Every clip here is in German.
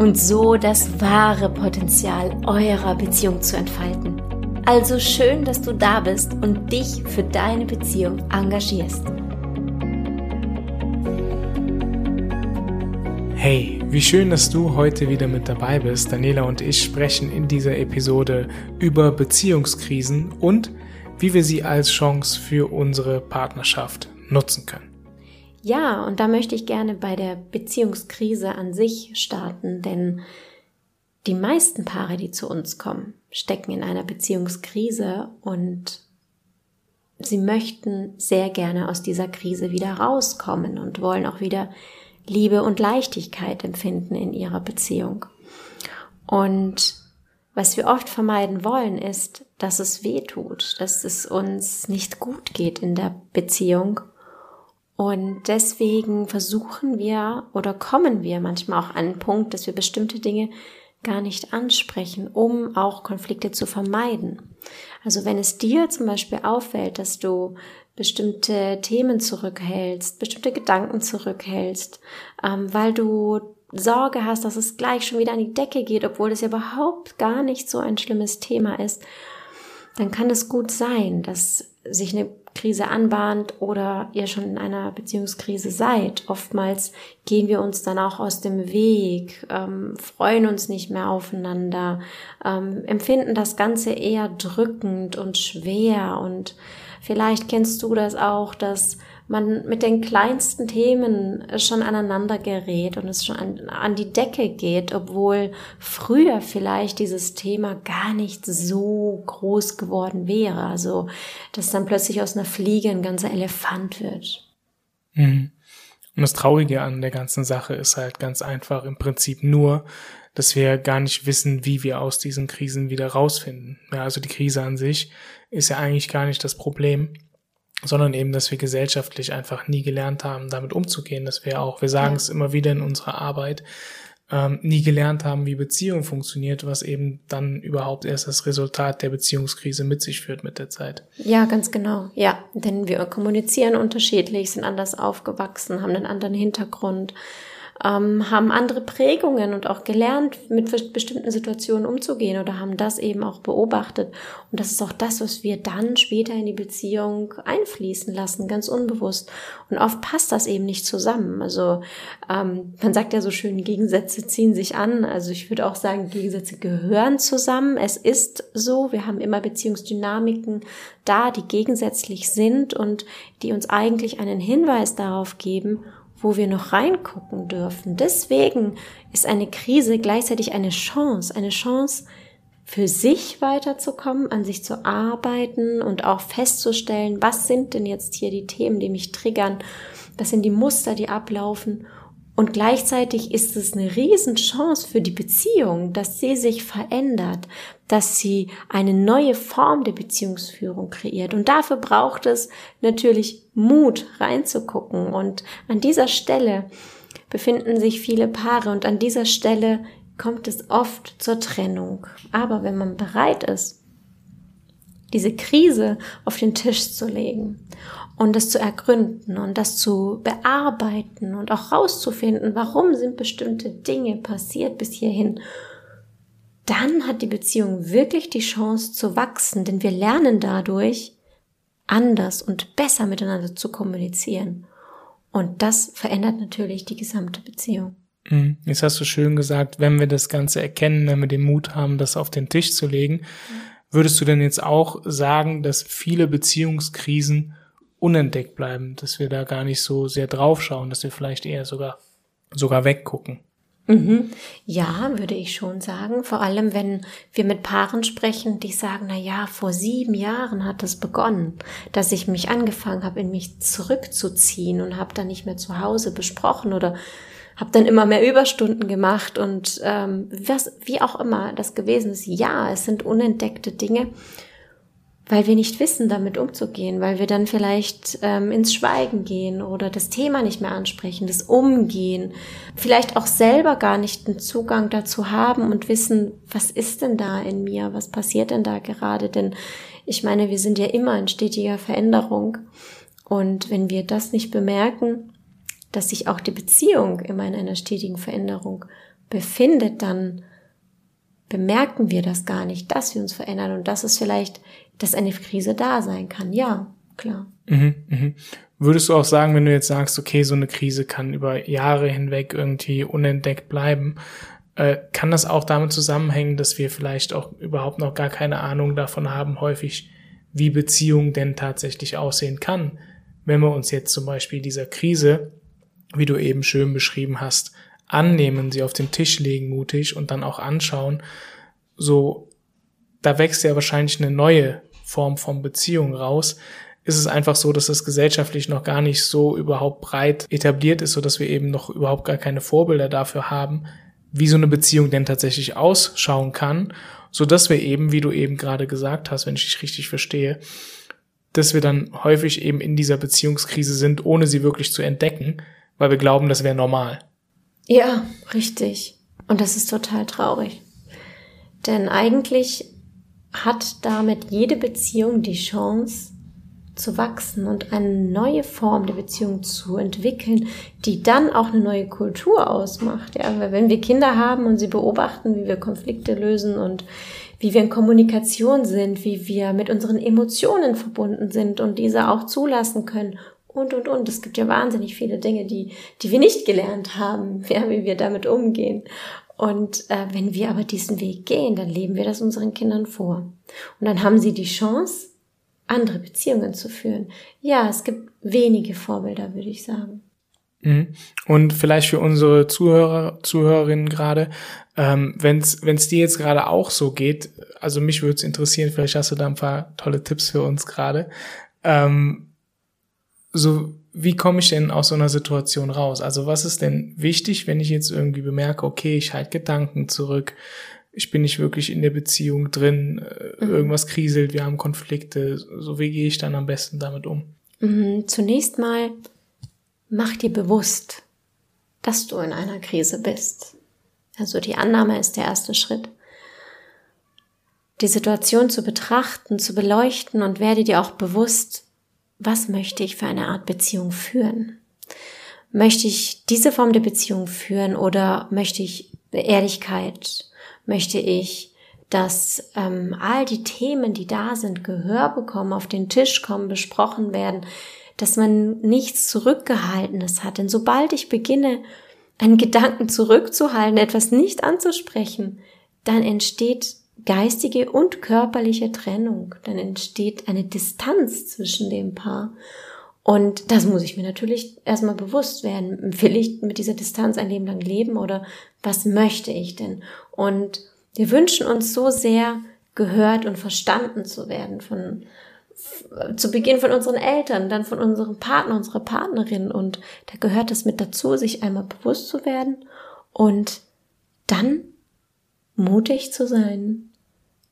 und so das wahre Potenzial eurer Beziehung zu entfalten. Also schön, dass du da bist und dich für deine Beziehung engagierst. Hey, wie schön, dass du heute wieder mit dabei bist. Daniela und ich sprechen in dieser Episode über Beziehungskrisen und wie wir sie als Chance für unsere Partnerschaft nutzen können. Ja, und da möchte ich gerne bei der Beziehungskrise an sich starten, denn die meisten Paare, die zu uns kommen, stecken in einer Beziehungskrise und sie möchten sehr gerne aus dieser Krise wieder rauskommen und wollen auch wieder Liebe und Leichtigkeit empfinden in ihrer Beziehung. Und was wir oft vermeiden wollen, ist, dass es weh tut, dass es uns nicht gut geht in der Beziehung und deswegen versuchen wir oder kommen wir manchmal auch an einen Punkt, dass wir bestimmte Dinge gar nicht ansprechen, um auch Konflikte zu vermeiden. Also wenn es dir zum Beispiel auffällt, dass du bestimmte Themen zurückhältst, bestimmte Gedanken zurückhältst, ähm, weil du Sorge hast, dass es gleich schon wieder an die Decke geht, obwohl es ja überhaupt gar nicht so ein schlimmes Thema ist, dann kann es gut sein, dass sich eine Krise anbahnt oder ihr schon in einer Beziehungskrise seid. Oftmals gehen wir uns dann auch aus dem Weg, ähm, freuen uns nicht mehr aufeinander, ähm, empfinden das Ganze eher drückend und schwer und vielleicht kennst du das auch, dass man mit den kleinsten Themen schon aneinander gerät und es schon an, an, die Decke geht, obwohl früher vielleicht dieses Thema gar nicht so groß geworden wäre. Also, dass dann plötzlich aus einer Fliege ein ganzer Elefant wird. Mhm. Und das Traurige an der ganzen Sache ist halt ganz einfach im Prinzip nur, dass wir gar nicht wissen, wie wir aus diesen Krisen wieder rausfinden. Ja, also die Krise an sich ist ja eigentlich gar nicht das Problem sondern eben, dass wir gesellschaftlich einfach nie gelernt haben, damit umzugehen, dass wir auch, wir sagen es immer wieder in unserer Arbeit, ähm, nie gelernt haben, wie Beziehung funktioniert, was eben dann überhaupt erst das Resultat der Beziehungskrise mit sich führt mit der Zeit. Ja, ganz genau. Ja, denn wir kommunizieren unterschiedlich, sind anders aufgewachsen, haben einen anderen Hintergrund, ähm, haben andere Prägungen und auch gelernt, mit bestimmten Situationen umzugehen oder haben das eben auch beobachtet. Und das ist auch das, was wir dann später in die Beziehung einfließen lassen, ganz unbewusst. Und oft passt das eben nicht zusammen. Also ähm, man sagt ja so schön, Gegensätze ziehen sich an. Also ich würde auch sagen, Gegensätze gehören zusammen. Es ist so, wir haben immer Beziehungsdynamiken da, die gegensätzlich sind und die uns eigentlich einen Hinweis darauf geben, wo wir noch reingucken dürfen. Deswegen ist eine Krise gleichzeitig eine Chance, eine Chance für sich weiterzukommen, an sich zu arbeiten und auch festzustellen, was sind denn jetzt hier die Themen, die mich triggern, was sind die Muster, die ablaufen und gleichzeitig ist es eine Riesenchance für die Beziehung, dass sie sich verändert, dass sie eine neue Form der Beziehungsführung kreiert. Und dafür braucht es natürlich Mut reinzugucken. Und an dieser Stelle befinden sich viele Paare und an dieser Stelle kommt es oft zur Trennung. Aber wenn man bereit ist, diese Krise auf den Tisch zu legen und das zu ergründen und das zu bearbeiten und auch rauszufinden, warum sind bestimmte Dinge passiert bis hierhin, dann hat die Beziehung wirklich die Chance zu wachsen, denn wir lernen dadurch, anders und besser miteinander zu kommunizieren. Und das verändert natürlich die gesamte Beziehung. Mhm. Jetzt hast du schön gesagt, wenn wir das Ganze erkennen, wenn wir den Mut haben, das auf den Tisch zu legen, würdest du denn jetzt auch sagen, dass viele Beziehungskrisen unentdeckt bleiben, dass wir da gar nicht so sehr draufschauen, dass wir vielleicht eher sogar, sogar weggucken. Mhm. Ja, würde ich schon sagen. Vor allem, wenn wir mit Paaren sprechen, die sagen, na ja, vor sieben Jahren hat es begonnen, dass ich mich angefangen habe, in mich zurückzuziehen und habe dann nicht mehr zu Hause besprochen oder habe dann immer mehr Überstunden gemacht und ähm, was, wie auch immer das gewesen ist. Ja, es sind unentdeckte Dinge, weil wir nicht wissen, damit umzugehen, weil wir dann vielleicht ähm, ins Schweigen gehen oder das Thema nicht mehr ansprechen, das Umgehen, vielleicht auch selber gar nicht einen Zugang dazu haben und wissen, was ist denn da in mir, was passiert denn da gerade, denn ich meine, wir sind ja immer in stetiger Veränderung und wenn wir das nicht bemerken, dass sich auch die Beziehung immer in einer stetigen Veränderung befindet, dann bemerken wir das gar nicht, dass wir uns verändern und dass es vielleicht, dass eine Krise da sein kann. Ja, klar. Mhm, mhm. Würdest du auch sagen, wenn du jetzt sagst, okay, so eine Krise kann über Jahre hinweg irgendwie unentdeckt bleiben, äh, kann das auch damit zusammenhängen, dass wir vielleicht auch überhaupt noch gar keine Ahnung davon haben, häufig, wie Beziehung denn tatsächlich aussehen kann? Wenn wir uns jetzt zum Beispiel dieser Krise wie du eben schön beschrieben hast, annehmen, sie auf den Tisch legen mutig und dann auch anschauen, so, da wächst ja wahrscheinlich eine neue Form von Beziehung raus. Ist es einfach so, dass das gesellschaftlich noch gar nicht so überhaupt breit etabliert ist, so dass wir eben noch überhaupt gar keine Vorbilder dafür haben, wie so eine Beziehung denn tatsächlich ausschauen kann, so dass wir eben, wie du eben gerade gesagt hast, wenn ich dich richtig verstehe, dass wir dann häufig eben in dieser Beziehungskrise sind, ohne sie wirklich zu entdecken, weil wir glauben, das wäre normal. Ja, richtig. Und das ist total traurig. Denn eigentlich hat damit jede Beziehung die Chance zu wachsen und eine neue Form der Beziehung zu entwickeln, die dann auch eine neue Kultur ausmacht. Ja, weil wenn wir Kinder haben und sie beobachten, wie wir Konflikte lösen und wie wir in Kommunikation sind, wie wir mit unseren Emotionen verbunden sind und diese auch zulassen können und, und, und. Es gibt ja wahnsinnig viele Dinge, die, die wir nicht gelernt haben, ja, wie wir damit umgehen. Und äh, wenn wir aber diesen Weg gehen, dann leben wir das unseren Kindern vor. Und dann haben sie die Chance, andere Beziehungen zu führen. Ja, es gibt wenige Vorbilder, würde ich sagen. Mhm. Und vielleicht für unsere Zuhörer, Zuhörerinnen gerade, ähm, wenn es dir jetzt gerade auch so geht, also mich würde es interessieren, vielleicht hast du da ein paar tolle Tipps für uns gerade. Ähm, so, wie komme ich denn aus so einer Situation raus? Also was ist denn wichtig, wenn ich jetzt irgendwie bemerke, okay, ich halte Gedanken zurück, ich bin nicht wirklich in der Beziehung drin, äh, mhm. irgendwas kriselt, wir haben Konflikte, so wie gehe ich dann am besten damit um? Mhm, zunächst mal mach dir bewusst, dass du in einer Krise bist. Also die Annahme ist der erste Schritt. Die Situation zu betrachten, zu beleuchten und werde dir auch bewusst, was möchte ich für eine Art Beziehung führen? Möchte ich diese Form der Beziehung führen oder möchte ich Ehrlichkeit? Möchte ich, dass ähm, all die Themen, die da sind, Gehör bekommen, auf den Tisch kommen, besprochen werden, dass man nichts Zurückgehaltenes hat. Denn sobald ich beginne, einen Gedanken zurückzuhalten, etwas nicht anzusprechen, dann entsteht geistige und körperliche Trennung. Dann entsteht eine Distanz zwischen dem Paar. Und das muss ich mir natürlich erstmal bewusst werden. Will ich mit dieser Distanz ein Leben lang leben oder was möchte ich denn? Und wir wünschen uns so sehr, gehört und verstanden zu werden von, zu Beginn von unseren Eltern, dann von unserem Partner, unserer Partnerin. Und da gehört es mit dazu, sich einmal bewusst zu werden und dann mutig zu sein,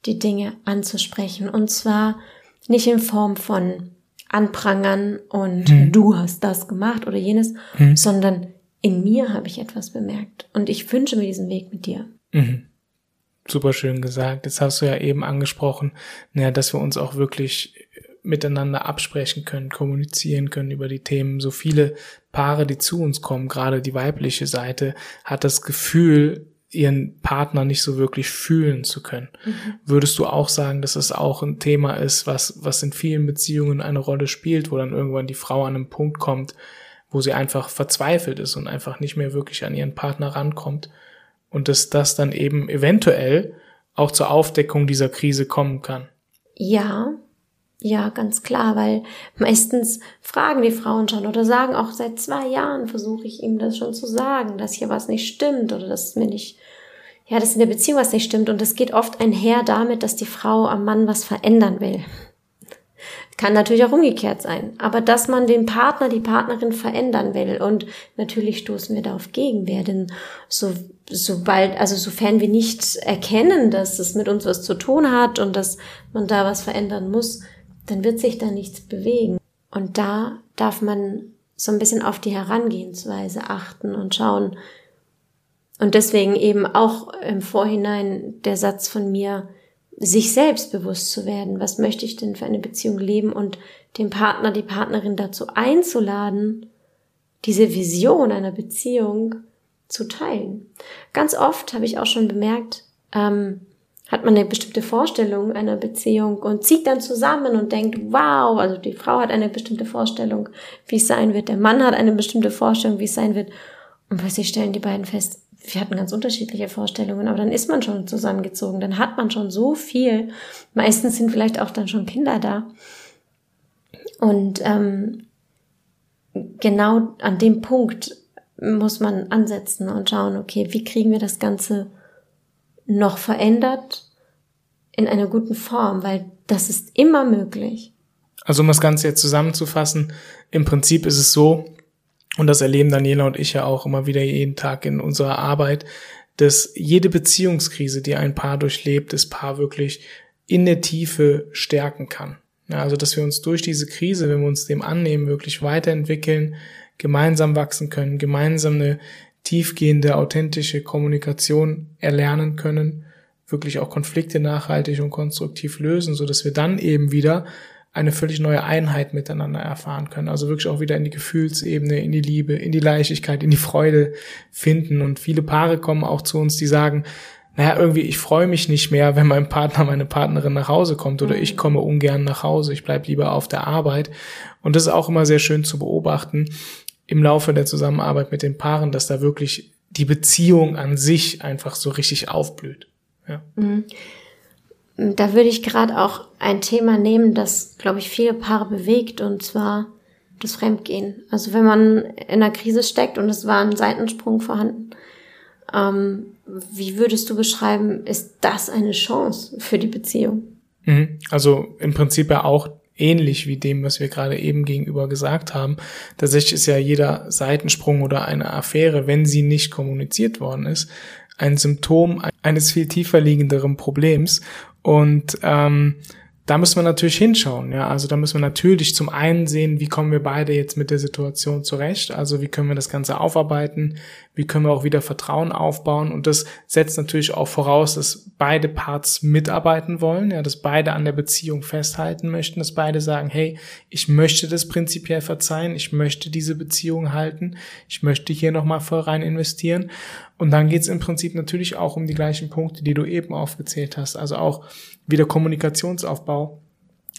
die Dinge anzusprechen. Und zwar nicht in Form von Anprangern und hm. du hast das gemacht oder jenes, hm. sondern in mir habe ich etwas bemerkt. Und ich wünsche mir diesen Weg mit dir. Mhm. Super schön gesagt. Jetzt hast du ja eben angesprochen, naja, dass wir uns auch wirklich miteinander absprechen können, kommunizieren können über die Themen. So viele Paare, die zu uns kommen, gerade die weibliche Seite, hat das Gefühl, ihren Partner nicht so wirklich fühlen zu können. Mhm. Würdest du auch sagen, dass es auch ein Thema ist, was, was in vielen Beziehungen eine Rolle spielt, wo dann irgendwann die Frau an einen Punkt kommt, wo sie einfach verzweifelt ist und einfach nicht mehr wirklich an ihren Partner rankommt und dass das dann eben eventuell auch zur Aufdeckung dieser Krise kommen kann? Ja, ja, ganz klar, weil meistens fragen die Frauen schon oder sagen auch seit zwei Jahren versuche ich ihm das schon zu sagen, dass hier was nicht stimmt oder dass mir nicht, ja, dass in der Beziehung was nicht stimmt und es geht oft einher damit, dass die Frau am Mann was verändern will. Kann natürlich auch umgekehrt sein. Aber dass man den Partner, die Partnerin verändern will. Und natürlich stoßen wir da auf Gegenwehr. Denn so, sobald, also sofern wir nicht erkennen, dass es mit uns was zu tun hat und dass man da was verändern muss, dann wird sich da nichts bewegen. Und da darf man so ein bisschen auf die Herangehensweise achten und schauen. Und deswegen eben auch im Vorhinein der Satz von mir, sich selbst bewusst zu werden, was möchte ich denn für eine Beziehung leben und den Partner, die Partnerin dazu einzuladen, diese Vision einer Beziehung zu teilen. Ganz oft habe ich auch schon bemerkt, ähm, hat man eine bestimmte Vorstellung einer Beziehung und zieht dann zusammen und denkt, wow, also die Frau hat eine bestimmte Vorstellung, wie es sein wird, der Mann hat eine bestimmte Vorstellung, wie es sein wird. Und plötzlich stellen die beiden fest, wir hatten ganz unterschiedliche Vorstellungen, aber dann ist man schon zusammengezogen, dann hat man schon so viel. Meistens sind vielleicht auch dann schon Kinder da. Und ähm, genau an dem Punkt muss man ansetzen und schauen, okay, wie kriegen wir das Ganze noch verändert in einer guten Form, weil das ist immer möglich. Also um das Ganze jetzt zusammenzufassen, im Prinzip ist es so, und das erleben Daniela und ich ja auch immer wieder jeden Tag in unserer Arbeit, dass jede Beziehungskrise, die ein Paar durchlebt, das Paar wirklich in der Tiefe stärken kann. Also dass wir uns durch diese Krise, wenn wir uns dem annehmen, wirklich weiterentwickeln, gemeinsam wachsen können, gemeinsam eine tiefgehende, authentische Kommunikation erlernen können, wirklich auch Konflikte nachhaltig und konstruktiv lösen, so dass wir dann eben wieder eine völlig neue Einheit miteinander erfahren können. Also wirklich auch wieder in die Gefühlsebene, in die Liebe, in die Leichtigkeit, in die Freude finden. Und viele Paare kommen auch zu uns, die sagen, naja, irgendwie, ich freue mich nicht mehr, wenn mein Partner, meine Partnerin nach Hause kommt oder ich komme ungern nach Hause, ich bleib lieber auf der Arbeit. Und das ist auch immer sehr schön zu beobachten, im Laufe der Zusammenarbeit mit den Paaren, dass da wirklich die Beziehung an sich einfach so richtig aufblüht. Ja. Mhm. Da würde ich gerade auch ein Thema nehmen, das, glaube ich, viele Paare bewegt, und zwar das Fremdgehen. Also wenn man in einer Krise steckt und es war ein Seitensprung vorhanden, ähm, wie würdest du beschreiben, ist das eine Chance für die Beziehung? Mhm. Also im Prinzip ja auch ähnlich wie dem, was wir gerade eben gegenüber gesagt haben. Tatsächlich ist ja jeder Seitensprung oder eine Affäre, wenn sie nicht kommuniziert worden ist, ein Symptom eines viel tiefer liegenderen Problems. Und ähm, da müssen wir natürlich hinschauen, ja. Also da müssen wir natürlich zum einen sehen, wie kommen wir beide jetzt mit der Situation zurecht? Also wie können wir das Ganze aufarbeiten? Wie können wir auch wieder Vertrauen aufbauen? Und das setzt natürlich auch voraus, dass beide Parts mitarbeiten wollen, ja, dass beide an der Beziehung festhalten möchten, dass beide sagen, hey, ich möchte das prinzipiell verzeihen, ich möchte diese Beziehung halten, ich möchte hier nochmal voll rein investieren. Und dann geht es im Prinzip natürlich auch um die gleichen Punkte, die du eben aufgezählt hast. Also auch wieder Kommunikationsaufbau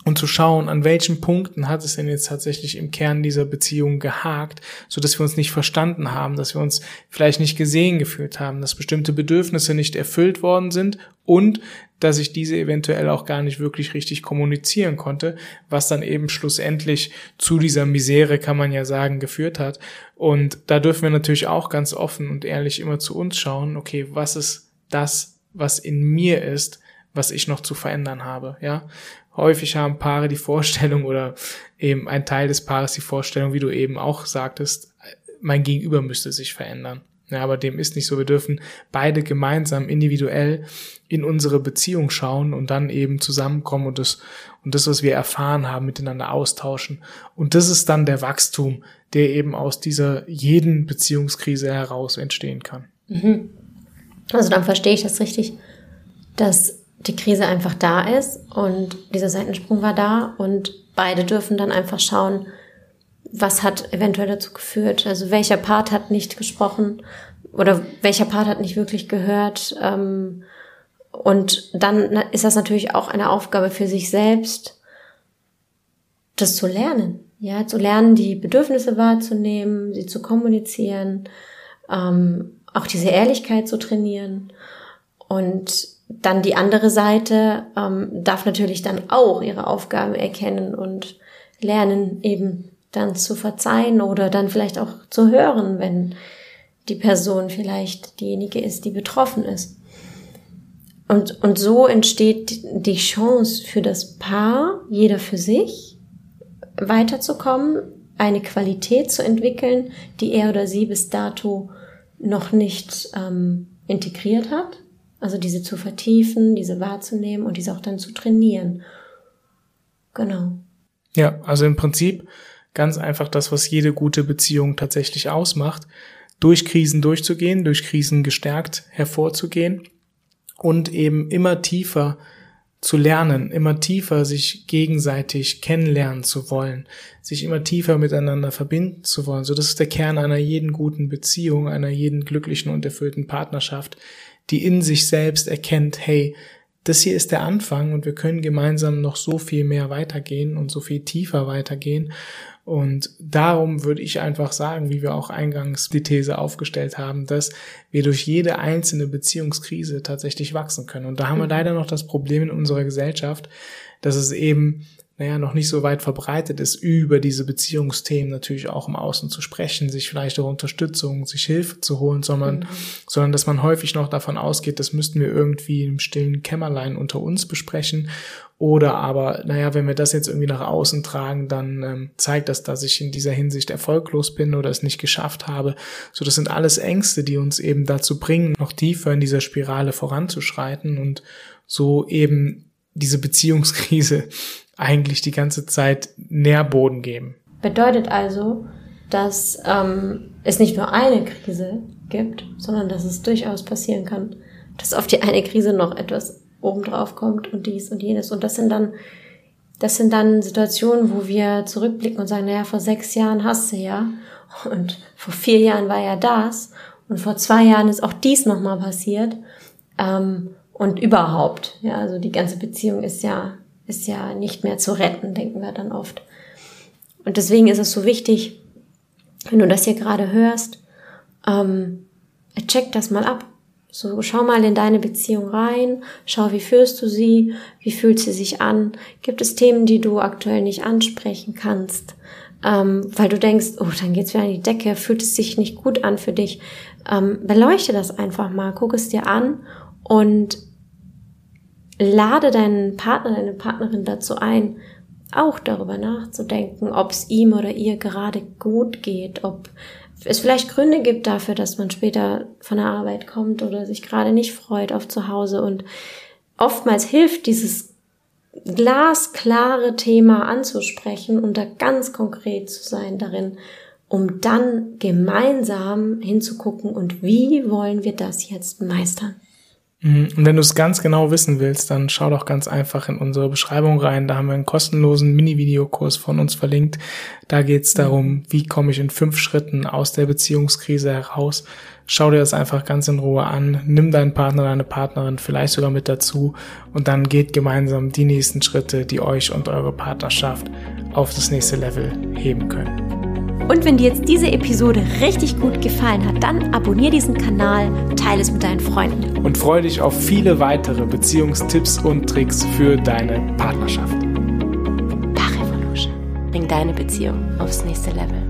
und zu schauen, an welchen Punkten hat es denn jetzt tatsächlich im Kern dieser Beziehung gehakt, so dass wir uns nicht verstanden haben, dass wir uns vielleicht nicht gesehen gefühlt haben, dass bestimmte Bedürfnisse nicht erfüllt worden sind und dass ich diese eventuell auch gar nicht wirklich richtig kommunizieren konnte, was dann eben schlussendlich zu dieser Misere, kann man ja sagen, geführt hat. Und da dürfen wir natürlich auch ganz offen und ehrlich immer zu uns schauen, okay, was ist das, was in mir ist, was ich noch zu verändern habe, ja. Häufig haben Paare die Vorstellung oder eben ein Teil des Paares die Vorstellung, wie du eben auch sagtest, mein Gegenüber müsste sich verändern. Ja, aber dem ist nicht so. Wir dürfen beide gemeinsam individuell in unsere Beziehung schauen und dann eben zusammenkommen und das, und das, was wir erfahren haben, miteinander austauschen. Und das ist dann der Wachstum, der eben aus dieser jeden Beziehungskrise heraus entstehen kann. Mhm. Also dann verstehe ich das richtig, dass die Krise einfach da ist und dieser Seitensprung war da und beide dürfen dann einfach schauen, was hat eventuell dazu geführt, also welcher Part hat nicht gesprochen oder welcher Part hat nicht wirklich gehört. Ähm, und dann ist das natürlich auch eine Aufgabe für sich selbst, das zu lernen. Ja, zu lernen, die Bedürfnisse wahrzunehmen, sie zu kommunizieren, ähm, auch diese Ehrlichkeit zu trainieren und dann die andere Seite ähm, darf natürlich dann auch ihre Aufgaben erkennen und lernen, eben dann zu verzeihen oder dann vielleicht auch zu hören, wenn die Person vielleicht diejenige ist, die betroffen ist. Und, und so entsteht die Chance für das Paar, jeder für sich, weiterzukommen, eine Qualität zu entwickeln, die er oder sie bis dato noch nicht ähm, integriert hat. Also diese zu vertiefen, diese wahrzunehmen und diese auch dann zu trainieren. Genau. Ja, also im Prinzip ganz einfach das, was jede gute Beziehung tatsächlich ausmacht, durch Krisen durchzugehen, durch Krisen gestärkt hervorzugehen und eben immer tiefer zu lernen, immer tiefer sich gegenseitig kennenlernen zu wollen, sich immer tiefer miteinander verbinden zu wollen. So, das ist der Kern einer jeden guten Beziehung, einer jeden glücklichen und erfüllten Partnerschaft, die in sich selbst erkennt, hey, das hier ist der Anfang und wir können gemeinsam noch so viel mehr weitergehen und so viel tiefer weitergehen. Und darum würde ich einfach sagen, wie wir auch eingangs die These aufgestellt haben, dass wir durch jede einzelne Beziehungskrise tatsächlich wachsen können. Und da haben wir mhm. leider noch das Problem in unserer Gesellschaft, dass es eben naja, noch nicht so weit verbreitet ist, über diese Beziehungsthemen natürlich auch im Außen zu sprechen, sich vielleicht auch Unterstützung, sich Hilfe zu holen, sondern, mhm. sondern dass man häufig noch davon ausgeht, das müssten wir irgendwie im stillen Kämmerlein unter uns besprechen. Oder aber, naja, wenn wir das jetzt irgendwie nach außen tragen, dann ähm, zeigt das, dass ich in dieser Hinsicht erfolglos bin oder es nicht geschafft habe. So, das sind alles Ängste, die uns eben dazu bringen, noch tiefer in dieser Spirale voranzuschreiten und so eben diese Beziehungskrise eigentlich die ganze Zeit Nährboden geben. Bedeutet also, dass ähm, es nicht nur eine Krise gibt, sondern dass es durchaus passieren kann, dass auf die eine Krise noch etwas obendrauf kommt und dies und jenes. Und das sind dann, das sind dann Situationen, wo wir zurückblicken und sagen, naja, vor sechs Jahren hast du ja und vor vier Jahren war ja das und vor zwei Jahren ist auch dies nochmal passiert. Ähm, und überhaupt, ja, also die ganze Beziehung ist ja ist ja nicht mehr zu retten, denken wir dann oft. Und deswegen ist es so wichtig, wenn du das hier gerade hörst, ähm, check das mal ab. So, schau mal in deine Beziehung rein, schau, wie führst du sie, wie fühlt sie sich an, gibt es Themen, die du aktuell nicht ansprechen kannst, ähm, weil du denkst, oh, dann geht's wieder an die Decke, fühlt es sich nicht gut an für dich. Ähm, beleuchte das einfach mal, guck es dir an und lade deinen Partner, deine Partnerin dazu ein, auch darüber nachzudenken, ob es ihm oder ihr gerade gut geht, ob es vielleicht Gründe gibt dafür, dass man später von der Arbeit kommt oder sich gerade nicht freut auf zu Hause. Und oftmals hilft dieses glasklare Thema anzusprechen und da ganz konkret zu sein darin, um dann gemeinsam hinzugucken und wie wollen wir das jetzt meistern. Mhm. Und wenn du es ganz genau wissen willst, dann schau doch ganz einfach in unsere Beschreibung rein. Da haben wir einen kostenlosen Mini-Videokurs von uns verlinkt. Da geht es darum, wie komme ich in fünf Schritten aus der Beziehungskrise heraus. Schau dir das einfach ganz in Ruhe an. Nimm deinen Partner, deine Partnerin vielleicht sogar mit dazu und dann geht gemeinsam die nächsten Schritte, die euch und eure Partnerschaft auf das nächste Level heben können. Und wenn dir jetzt diese Episode richtig gut gefallen hat, dann abonniere diesen Kanal, teile es mit deinen Freunden. Und freue dich auf viele weitere Beziehungstipps und Tricks für deine Partnerschaft. Paar Revolution. Bring deine Beziehung aufs nächste Level.